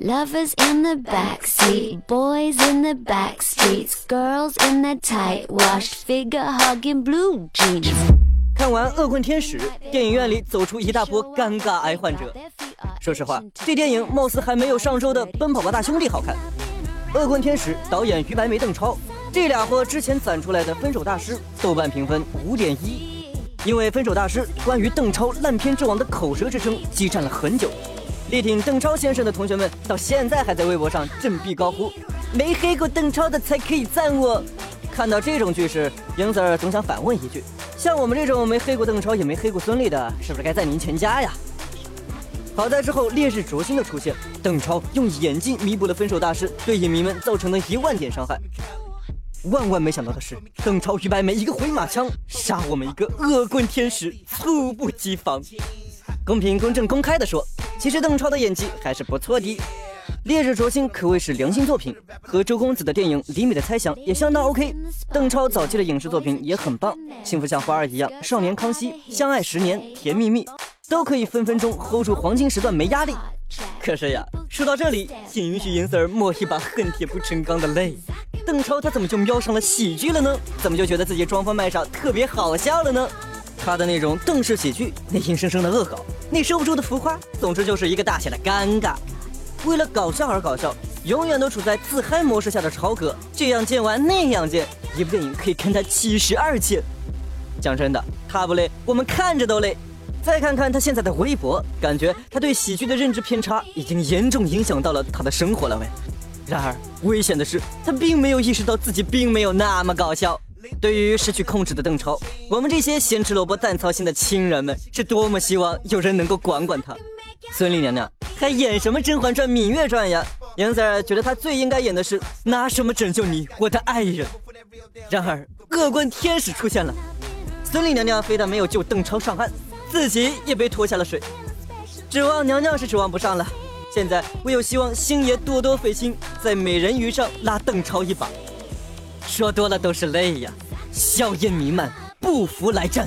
Lovers in the backseat, boys in the back streets, girls in the tight wash, figure hugging blue jeans. 看完《恶棍天使》，电影院里走出一大波尴尬癌患者。说实话，这电影貌似还没有上周的《奔跑吧大兄弟》好看。《恶棍天使》导演于白眉、邓超，这俩货之前攒出来的《分手大师》豆瓣评分五点一，因为《分手大师》关于邓超烂片之王的口舌之称激战了很久。力挺邓超先生的同学们，到现在还在微博上振臂高呼：“没黑过邓超的才可以赞我。”看到这种句式，英子儿总想反问一句：“像我们这种没黑过邓超也没黑过孙俪的，是不是该赞您全家呀？”好在之后烈日灼心的出现，邓超用演技弥补了分手大师对影迷们造成的一万点伤害。万万没想到的是，邓超于白眉一个回马枪，杀我们一个恶棍天使，猝不及防。公平、公正、公开的说。其实邓超的演技还是不错的，《烈日灼心》可谓是良心作品，和周公子的电影《李米的猜想》也相当 OK。邓超早期的影视作品也很棒，《幸福像花儿一样》《少年康熙》《相爱十年》《甜蜜蜜》都可以分分钟 hold 住黄金时段没压力。可是呀，说到这里，请允许银丝儿抹一把恨铁不成钢的泪。邓超他怎么就瞄上了喜剧了呢？怎么就觉得自己装疯卖傻特别好笑了呢？他的那种邓氏喜剧，那硬生生的恶搞，那收不住的浮夸，总之就是一个大写的尴尬。为了搞笑而搞笑，永远都处在自嗨模式下的超哥，这样贱完那样贱，一部电影可以看他七十二次。讲真的，他不累，我们看着都累。再看看他现在的微博，感觉他对喜剧的认知偏差已经严重影响到了他的生活了喂。然而危险的是，他并没有意识到自己并没有那么搞笑。对于失去控制的邓超，我们这些咸吃萝卜淡操心的亲人们，是多么希望有人能够管管他。孙俪娘娘还演什么《甄嬛传》《芈月传》呀？杨 Sir 觉得她最应该演的是拿什么拯救你，我的爱人。然而恶棍天使出现了，孙俪娘娘非但没有救邓超上岸，自己也被拖下了水。指望娘娘是指望不上了，现在唯有希望星爷多多费心，在美人鱼上拉邓超一把。说多了都是泪呀，硝烟弥漫，不服来战。